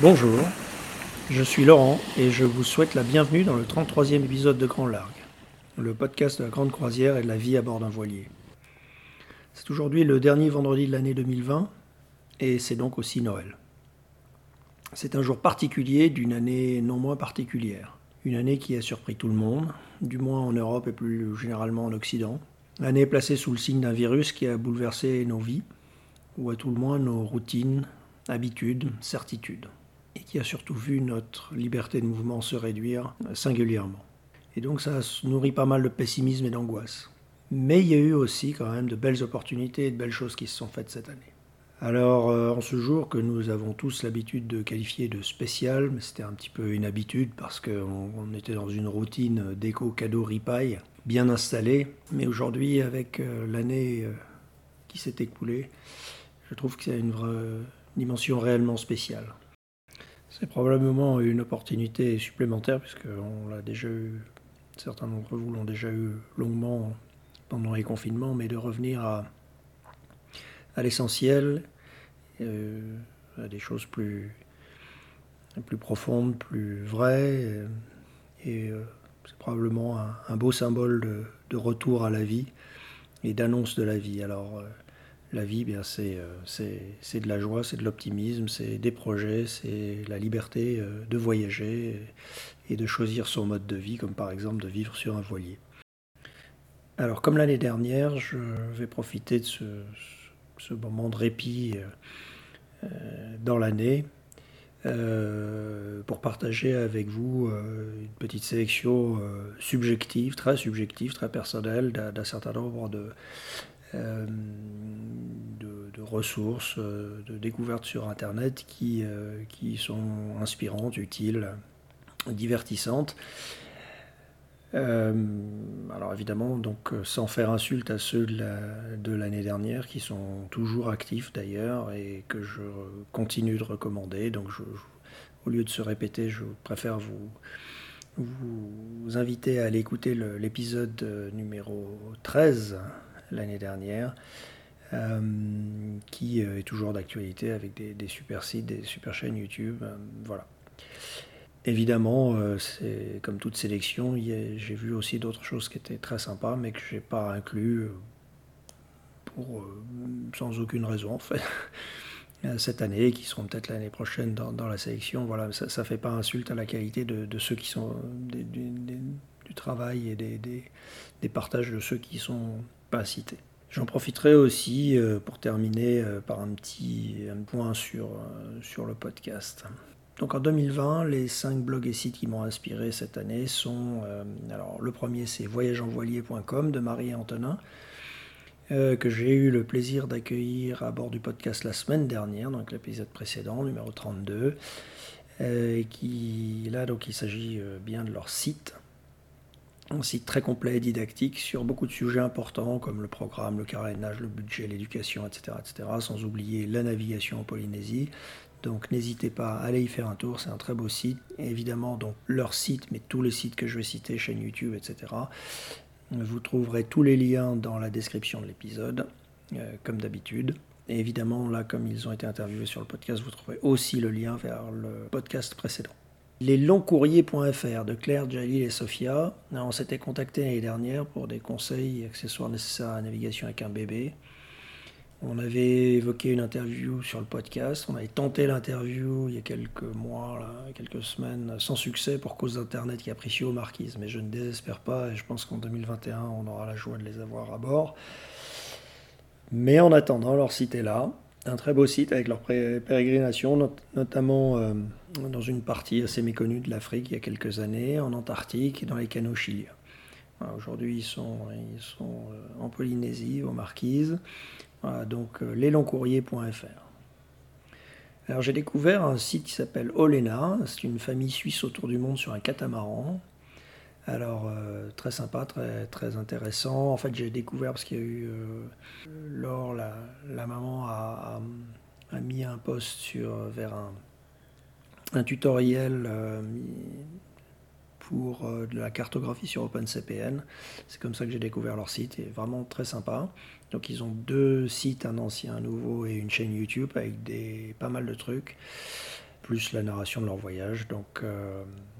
Bonjour, je suis Laurent et je vous souhaite la bienvenue dans le 33e épisode de Grand Largue, le podcast de la grande croisière et de la vie à bord d'un voilier. C'est aujourd'hui le dernier vendredi de l'année 2020 et c'est donc aussi Noël. C'est un jour particulier d'une année non moins particulière. Une année qui a surpris tout le monde, du moins en Europe et plus généralement en Occident. L'année placée sous le signe d'un virus qui a bouleversé nos vies, ou à tout le moins nos routines, habitudes, certitudes, et qui a surtout vu notre liberté de mouvement se réduire singulièrement. Et donc ça nourrit pas mal de pessimisme et d'angoisse. Mais il y a eu aussi quand même de belles opportunités et de belles choses qui se sont faites cette année. Alors, euh, en ce jour que nous avons tous l'habitude de qualifier de spécial, mais c'était un petit peu une habitude parce qu'on était dans une routine déco cadeau ripaille bien installée. Mais aujourd'hui, avec euh, l'année euh, qui s'est écoulée, je trouve que c'est une dimension réellement spéciale. C'est probablement une opportunité supplémentaire, puisqu'on l'a déjà eu, certains d'entre vous l'ont déjà eu longuement pendant les confinements, mais de revenir à, l'essentiel, euh, à des choses plus, profondes, plus vraies. Euh, et, euh, c'est probablement un, beau symbole de, de, retour à la vie et d'annonce de la vie. Alors, la vie, bien, c'est, c'est, de la joie, c'est de l'optimisme, c'est des projets, c'est la liberté de voyager et de choisir son mode de vie, comme par exemple de vivre sur un voilier. Alors, comme l'année dernière, je vais profiter de ce, moment de répit euh, euh, dans l'année euh, pour partager avec vous une petite sélection subjective, très subjective, très personnelle d'un certain nombre de, de, ressources, de découvertes sur Internet qui, qui sont inspirantes, utiles, divertissantes. Euh, alors évidemment, donc euh, sans faire insulte à ceux de l'année dernière qui sont toujours actifs d'ailleurs et que je continue de recommander. Donc au lieu de se répéter, je préfère vous, vous inviter à aller écouter l'épisode euh, numéro 13 l'année dernière. qui est toujours d'actualité avec des, super sites, des super chaînes YouTube. voilà. Évidemment, euh, c'est comme toute sélection, j'ai vu aussi d'autres choses qui étaient très sympas, mais que je n'ai pas inclus euh, pour, euh, sans aucune raison en fait. Cette année, qui seront peut-être l'année prochaine dans, la sélection. Voilà, ça ne fait pas insulte à la qualité de, ceux qui sont du travail et des, partages de ceux qui sont pas cités. J'en profiterai aussi pour terminer par un petit un point sur, sur le podcast. Donc en 2020, les cinq blogs et sites qui m'ont inspiré cette année sont, euh, alors le premier c'est voyageanvoilier.com de Marie Antonin, euh, que j'ai eu le plaisir d'accueillir à bord du podcast la semaine dernière, donc l'épisode précédent, numéro 32, euh, qui là donc il s'agit bien de leur site, un site très complet et didactique sur beaucoup de sujets importants comme le programme, le carénage, le budget, l'éducation, etc., etc., sans oublier la navigation en Polynésie, donc n'hésitez pas à aller y faire un tour, c'est un très beau site. évidemment, donc leur site, mais tous les sites que je vais citer, chaîne YouTube, etc. Vous trouverez tous les liens dans la description de l'épisode, euh, comme d'habitude. Et évidemment, là, comme ils ont été interviewés sur le podcast, vous trouverez aussi le lien vers le podcast précédent. Les longcourriers.fr de Claire, Jalil et Sophia. On s'était contacté l'année dernière pour des conseils et accessoires nécessaires à la navigation avec un bébé. On avait évoqué une interview sur le podcast. On avait tenté l'interview il y a quelques mois, quelques semaines, sans succès pour cause d'Internet qui a pris aux marquises. Mais je ne désespère pas et je pense qu'en 2021, on aura la joie de les avoir à bord. Mais en attendant, leur site est là. Un très beau site avec leur pérégrination, notamment euh, dans une partie assez méconnue de l'Afrique il y a quelques années, en Antarctique et dans les canaux chiliens. Aujourd'hui, ils sont, euh, en Polynésie, aux Marquises donc euh, leslongcourriers.fr. Alors j'ai découvert un site qui s'appelle Olena, c'est une famille suisse autour du monde sur un catamaran. Alors euh, très sympa, très, très intéressant. En fait j'ai découvert parce qu'il y a eu euh, Laure, la, maman a, mis un post sur, vers un, un tutoriel pour de la cartographie sur OpenCPN. C'est comme ça que j'ai découvert leur site, et vraiment très sympa. Donc ils ont deux sites, un ancien, un nouveau et une chaîne YouTube avec des, pas mal de trucs. Plus la narration de leur voyage. Donc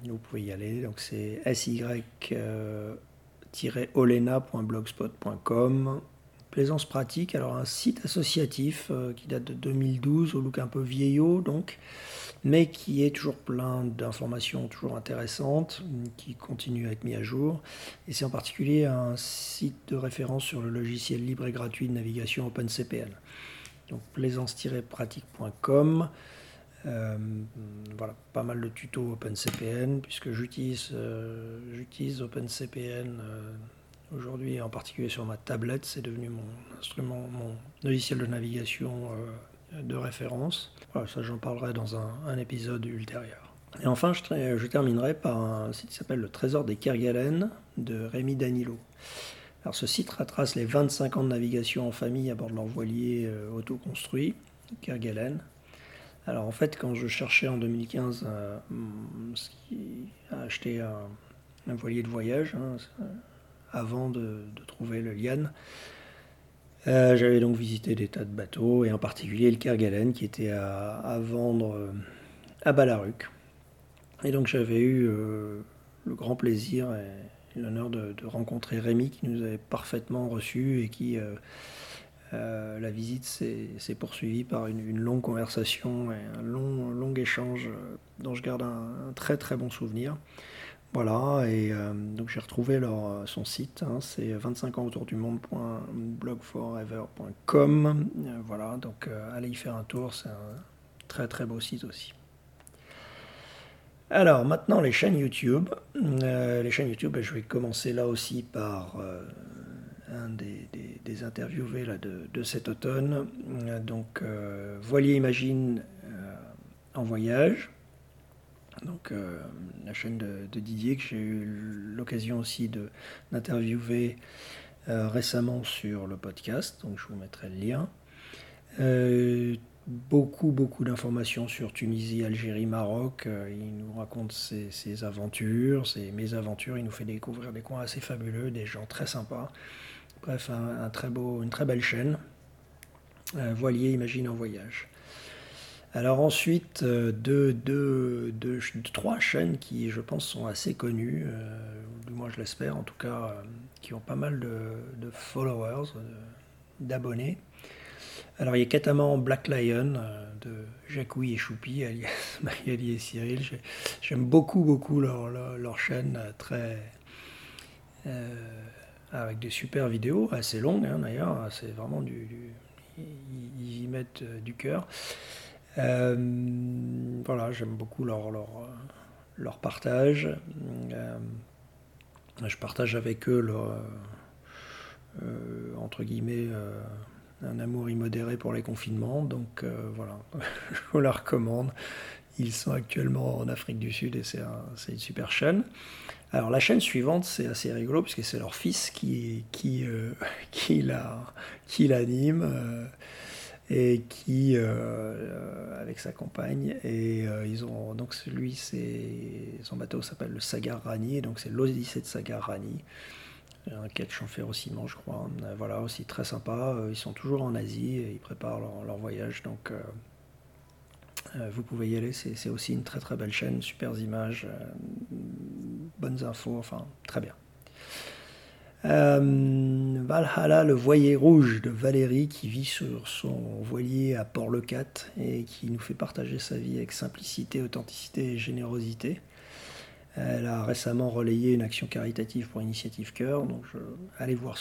vous pouvez y aller. Donc c'est sy-olena.blogspot.com. Plaisance pratique, alors un site associatif qui date de 2012, au look un peu vieillot donc, mais qui est toujours plein d'informations toujours intéressantes, qui continue à être mis à jour. Et c'est en particulier un site de référence sur le logiciel libre et gratuit de navigation OpenCPN. Donc plaisance-pratique.com. Euh, voilà, pas mal de tutos OpenCPN, puisque j'utilise euh, j'utilise OpenCPN euh, aujourd'hui, en particulier sur ma tablette. C'est devenu mon instrument, mon logiciel de navigation de référence. Voilà, ça j'en parlerai dans un, épisode ultérieur. Et enfin, je, je, terminerai par un site qui s'appelle Le Trésor des Kerguelen de Rémi Danilo. Alors, ce site retrace les 25 ans de navigation en famille à bord de leur voilier autoconstruit, Kerguelen. Alors en fait, quand je cherchais en 2015 euh, à acheter un, voilier de voyage, hein, avant de, trouver le Lian, euh, j'avais donc visité des tas de bateaux, et en particulier le Kergalen qui était à, vendre euh, à Balaruc. Et donc j'avais eu le grand plaisir et l'honneur de, rencontrer Rémi qui nous avait parfaitement reçus et qui euh, la visite s'est poursuivie par une, longue conversation et un long, long échange euh, dont je garde un, très très bon souvenir. Voilà, et euh, donc j'ai retrouvé son site, hein, c'est 25 ans autour du monde.blogforever.com. voilà, donc allez y faire un tour, c'est un très très beau site aussi. Alors maintenant les chaînes YouTube. les chaînes YouTube, ben, je vais commencer là aussi par un des, interviewés là, de, cet automne. Donc, euh, Imagine euh, en voyage. Donc, euh, la chaîne de, Didier que j'ai eu l'occasion aussi d'interviewer récemment sur le podcast. Donc, je vous mettrai le lien beaucoup, beaucoup d'informations sur Tunisie, Algérie, Maroc. il nous raconte ses, aventures, ses mésaventures. Il nous fait découvrir des coins assez fabuleux, des gens très sympas. Bref, un, très beau, une très belle chaîne. Euh, voilier, imagine en voyage. Alors ensuite, euh, deux, trois chaînes qui, je pense, sont assez connues, euh, du moins je l'espère, en tout cas, qui ont pas mal de, followers, d'abonnés. Alors il y a Cataman Black Lion de Jacouille et Choupi, alias Magali et Cyril. J'aime beaucoup, beaucoup leur, leur, chaîne, très avec des super vidéos, assez longues hein, d'ailleurs, c'est vraiment du, Ils y mettent euh, du cœur. Euh, voilà, j'aime beaucoup leur, leur, leur partage. Euh, je partage avec eux leur, entre guillemets un amour immodéré pour les confinements, donc voilà, je vous la recommande. Ils sont actuellement en Afrique du Sud et c'est une super chaîne. Alors la chaîne suivante, c'est assez rigolo puisque c'est leur fils qui, qui, euh, qui l'anime euh, et qui, euh, avec sa compagne, et ils ont donc lui, c'est son bateau s'appelle le Sagar Rani, donc c'est l'Odyssée de Sagar Rani, un catch en ferrociment, je crois. voilà, aussi très sympa. Ils sont toujours en Asie ils préparent leur, voyage, donc vous pouvez y aller, c'est aussi une très très belle chaîne, super images, bonnes infos, enfin très bien. Euh, Valhalla, le voilier rouge de Valérie qui vit sur son voilier à Port-le-Cat et qui nous fait partager sa vie avec simplicité, authenticité et générosité. Elle a récemment relayé une action caritative pour Initiative Cœur, donc allez voir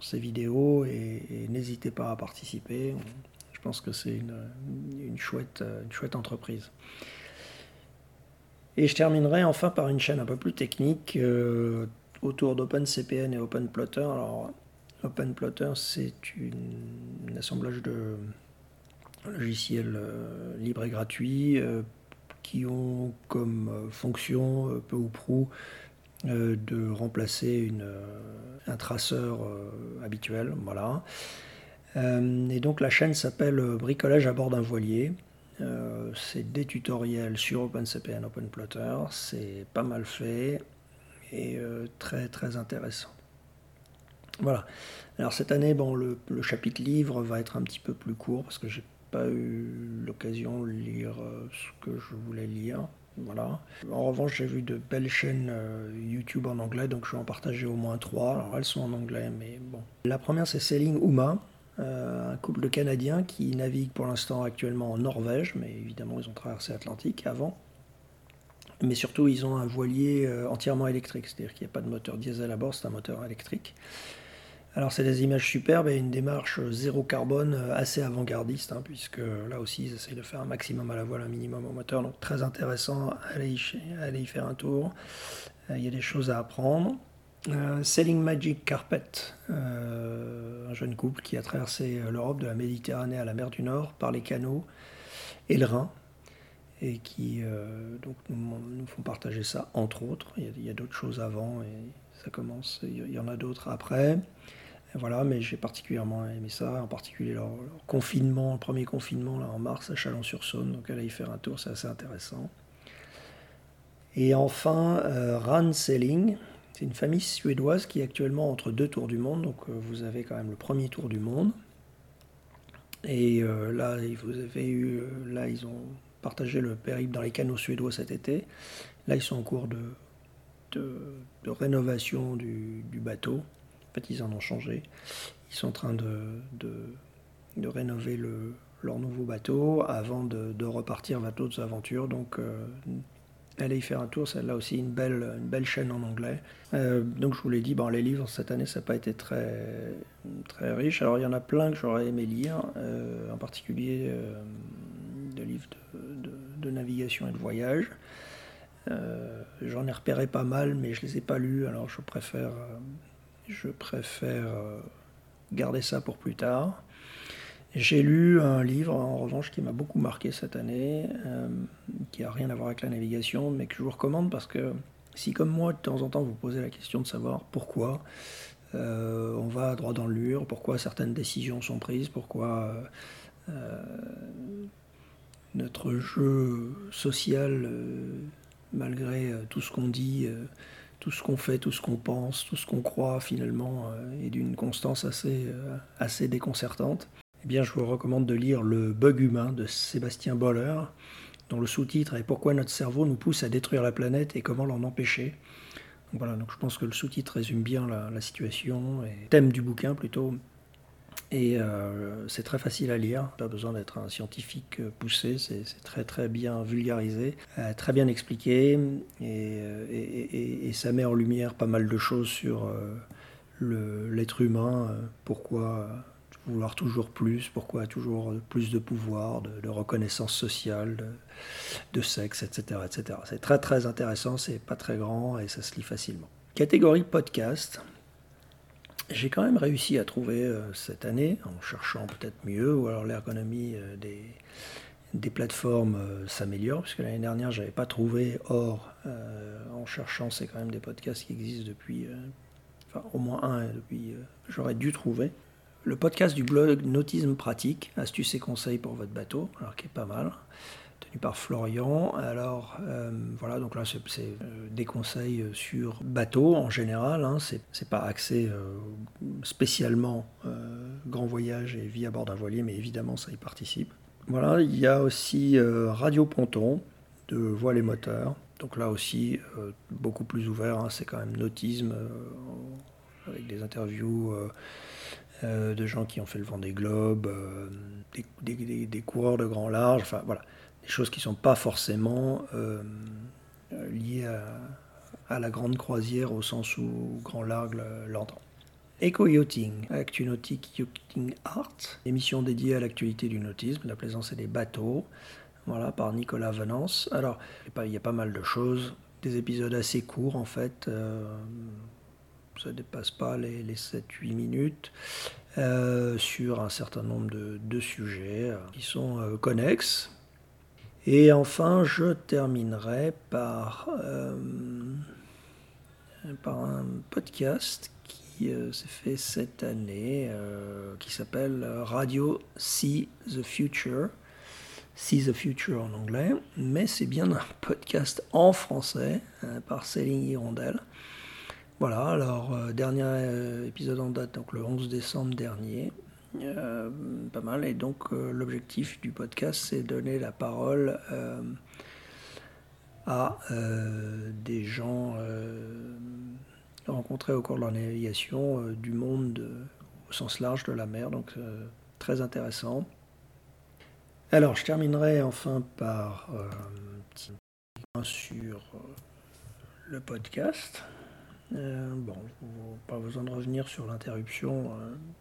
ses vidéos et n'hésitez pas à participer. Je pense que c'est une, chouette, une chouette entreprise. Et je terminerai enfin par une chaîne un peu plus technique euh, autour d'OpenCPN et OpenPlotter. Alors, OpenPlotter, c'est un assemblage de logiciels euh, libres et gratuits euh, qui ont comme fonction, peu ou prou, de remplacer un traceur habituel. Voilà. Et donc la chaîne s'appelle Bricolage à bord d'un voilier. Euh, c'est des tutoriels sur OpenCPN, OpenPlotter. C'est pas mal fait et très très intéressant. Voilà. Alors cette année, bon, le, chapitre livre va être un petit peu plus court parce que j'ai pas eu l'occasion de lire ce que je voulais lire. Voilà. En revanche, j'ai vu de belles chaînes YouTube en anglais, donc je vais en partager au moins trois. Alors elles sont en anglais, mais bon. La première, c'est Selling Uma, un couple de Canadiens qui naviguent pour l'instant actuellement en Norvège, mais évidemment ils ont traversé l'Atlantique avant. Mais surtout, ils ont un voilier entièrement électrique, c'est-à-dire qu'il n'y a pas de moteur diesel à bord, c'est un moteur électrique. Alors c'est des images superbes et une démarche zéro carbone assez avant-gardiste, hein, puisque là aussi ils essayent de faire un maximum à la voile, un minimum au moteur. Donc très intéressant, allez y, faire un tour. Euh, il y a des choses à apprendre. Euh, Selling Magic Carpet, euh, un jeune couple qui a traversé l'Europe de la Méditerranée à la mer du Nord par les canaux et le Rhin et qui donc nous, font partager ça entre autres. Il y a, d'autres choses avant et ça commence, il y en a d'autres après. Voilà, mais j'ai particulièrement aimé ça, en particulier leur, confinement, le premier confinement là, en mars à Chalon-sur-Saône, donc aller y faire un tour, c'est assez intéressant. Et enfin, euh, Ran Selling, c'est une famille suédoise qui est actuellement entre deux tours du monde, donc euh, vous avez quand même le premier tour du monde. Et euh, là, vous avez eu, là, ils ont partagé le périple dans les canaux suédois cet été. Là, ils sont en cours de, rénovation du bateau. En fait, ils en ont changé. Ils sont en train de, rénover le, leur nouveau bateau avant de, repartir vers d'autres aventures. Donc, euh, allez y faire un tour. C'est là aussi une belle, une belle chaîne en anglais. Euh, donc, je vous l'ai dit, bon, les livres cette année, ça n'a pas été très, très riche. Alors, il y en a plein que j'aurais aimé lire, euh, en particulier de livres de, navigation et de voyage. J'en ai repéré pas mal, mais je ne les ai pas lus, alors je préfère je préfère euh, garder ça pour plus tard. J'ai lu un livre, en revanche, qui m'a beaucoup marqué cette année, euh, qui n'a rien à voir avec la navigation, mais que je vous recommande parce que si, comme moi, de temps en temps, vous posez la question de savoir pourquoi euh, on va droit dans le mur, pourquoi certaines décisions sont prises, pourquoi notre jeu social, malgré tout ce qu'on dit, tout ce qu'on fait, tout ce qu'on pense, tout ce qu'on croit finalement euh, est d'une constance assez, euh, assez déconcertante, eh bien je vous recommande de lire Le bug humain de Sébastien Boller, dont le sous-titre est Pourquoi notre cerveau nous pousse à détruire la planète et comment l'en empêcher? voilà, donc je pense que le sous-titre résume bien la, situation et thème du bouquin plutôt et euh, c'est très facile à lire, pas besoin d'être un scientifique euh, poussé, c'est très très bien vulgarisé, euh, très bien expliqué, et, ça met en lumière pas mal de choses sur l'être humain, pourquoi vouloir toujours plus, pourquoi toujours plus de pouvoir, de, reconnaissance sociale, de, sexe, etc. etc. C'est très très intéressant, c'est pas très grand et ça se lit facilement. Catégorie podcast, j'ai quand même réussi à trouver euh, cette année, en cherchant peut-être mieux, ou alors l'ergonomie euh, des, des plateformes euh, s'améliore, puisque l'année dernière, je n'avais pas trouvé. Or, en cherchant, c'est quand même des podcasts qui existent depuis, enfin au moins un, depuis, j'aurais dû trouver. Le podcast du blog Nautisme Pratique, astuces et conseils pour votre bateau, alors qui est pas mal par Florian. Alors euh, voilà, donc là c'est euh, des conseils sur bateau en général, hein. c'est pas axé euh, spécialement grand voyage et vie à bord d'un voilier, mais évidemment ça y participe. Voilà, il y a aussi Radio Ponton de Voile et Moteurs. Donc là aussi, beaucoup plus ouvert, hein. c'est quand même nautisme, avec des interviews de gens qui ont fait le vent des globes, des, des, coureurs de grand large, enfin voilà, des choses qui ne sont pas forcément euh, liées à, la grande croisière au sens où Grand Largue l'entend. Eco-yachting, Actu Nautique Yachting Art, émission dédiée à l'actualité du nautisme, la plaisance et des bateaux, voilà, par Nicolas Venance. Alors, il y a pas mal de choses, des épisodes assez courts en fait, euh, ça ne dépasse pas les, 7-8 minutes, euh, sur un certain nombre de, sujets qui sont connexes, et enfin, je terminerai par, euh, par un podcast qui euh, s'est fait cette année, euh, qui s'appelle Radio See the Future. See the Future en anglais, mais c'est bien un podcast en français par Céline Hirondelle. Voilà, alors dernier épisode en date, donc le 11 décembre dernier. pas mal. Et donc l'objectif du podcast, c'est donner la parole à des gens rencontrés au cours de la navigation du monde au sens large de la mer. Donc très intéressant. Alors, je terminerai enfin par euh, un sur euh, le podcast. Euh, bon, pas besoin de revenir sur l'interruption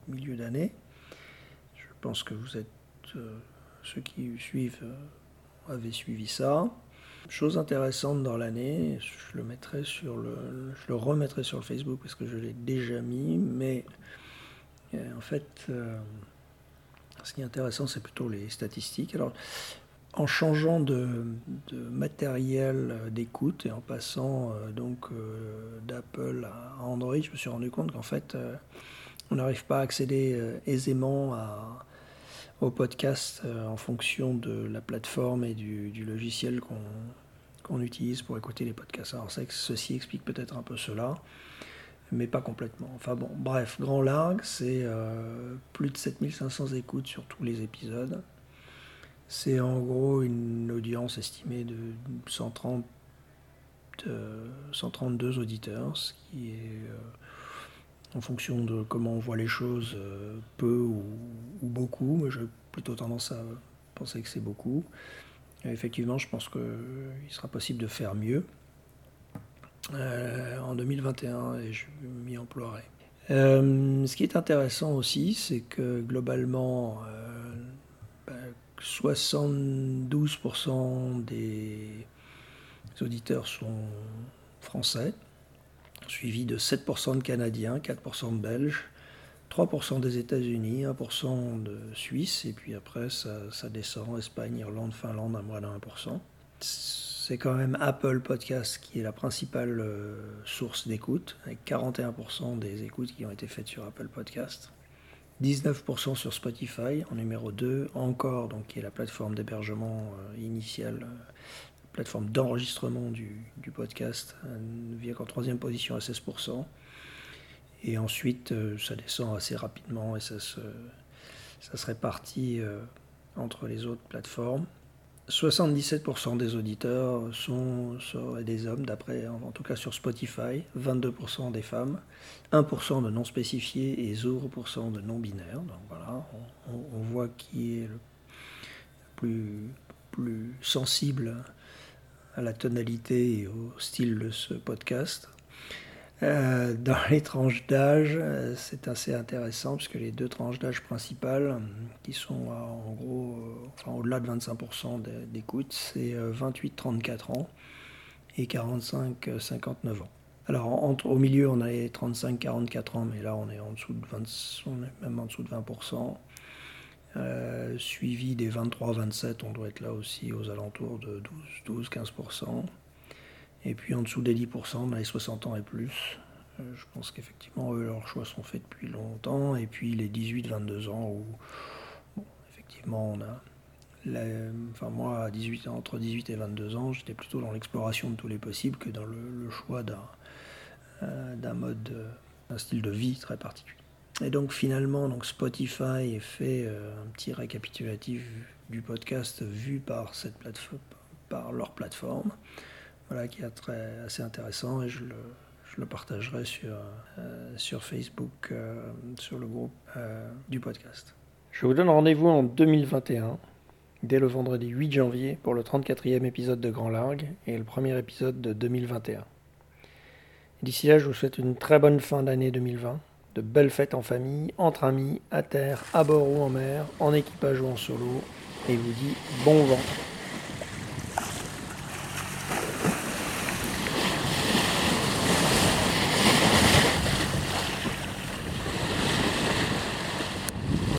milieu d'année. Je pense que vous êtes ceux qui suivent avaient suivi ça. Chose intéressante dans l'année, je le mettrai sur le, je le remettrai sur le Facebook parce que je l'ai déjà mis, mais en fait ce qui est intéressant, c'est plutôt les statistiques. Alors, en changeant de, matériel d'écoute et en passant euh, donc euh, d'Apple à Android, je me suis rendu compte qu'en fait, euh, on n'arrive pas à accéder aisément à, au podcast en fonction de la plateforme et du, logiciel qu'on utilise pour écouter les podcasts. Alors, que ceci explique peut-être un peu cela mais pas complètement. Enfin bon, bref, Grand Largue, c'est plus de 7500 écoutes sur tous les épisodes. C'est en gros une audience estimée de 130, 132 euh, auditeurs, ce qui est, euh, en fonction de comment on voit les choses, peu ou, ou beaucoup. Mais j'ai plutôt tendance à penser que c'est beaucoup. effectivement, je pense qu'il sera possible de faire mieux. Euh, en 2021 et je m'y emploierai. Euh, ce qui est intéressant aussi, c'est que globalement, 72% euh, ben, des auditeurs sont français, suivi de 7% de Canadiens, 4% de Belges, 3% des États-Unis, 1% de Suisse, et puis après ça, descend, Espagne, Irlande, Finlande à moins de 1% c'est quand même Apple Podcast qui est la principale euh, source d'écoute, avec 41% des écoutes qui ont été faites sur Apple Podcast. 19% sur Spotify en numéro 2, encore, donc qui est la plateforme d'hébergement euh, initiale, euh, plateforme d'enregistrement du, podcast, vient qu'en troisième position à 16%. Et ensuite, ça descend assez rapidement et ça se, ça se répartit entre les autres plateformes. 77% des auditeurs sont, des hommes, d'après, en tout cas sur Spotify, 22% des femmes, 1% de non spécifiés et 0% de non binaires. Donc voilà, on, voit qui est le plus, plus sensible à la tonalité et au style de ce podcast. Euh, dans les tranches d'âge, euh, c'est assez intéressant puisque les deux tranches d'âge principales, qui sont en gros au-delà de 25% d'écoute, c'est 28-34 euh, ans et 45-59 ans. Alors au milieu, on a les 35-44 ans, mais là on est en dessous de 20, on est même en dessous de 20%. suivi des 23-27, on doit être là aussi aux alentours de 12-15%. Et puis en dessous des 10%, les 60 ans et plus. Euh, je pense qu'effectivement, eux, leurs choix sont faits depuis longtemps. Et puis les 18-22 ans, où effectivement, on a. enfin, moi, à 18, entre 18 et 22 ans, j'étais plutôt dans l'exploration de tous les possibles que dans le, choix d'un euh, mode, euh, d'un style de vie très particulier. Et donc finalement, donc Spotify fait un petit récapitulatif du podcast vu par cette par leur plateforme voilà, qui est très, assez intéressant et je le, partagerai sur, euh, Facebook, euh, sur le groupe euh, du podcast. Je vous donne rendez-vous en 2021, dès le vendredi 8 janvier, pour le 34e épisode de Grand Largue et le premier épisode de 2021. D'ici là, je vous souhaite une très bonne fin d'année 2020, de belles fêtes en famille, entre amis, à terre, à bord ou en mer, en équipage ou en solo, et vous dis bon vent.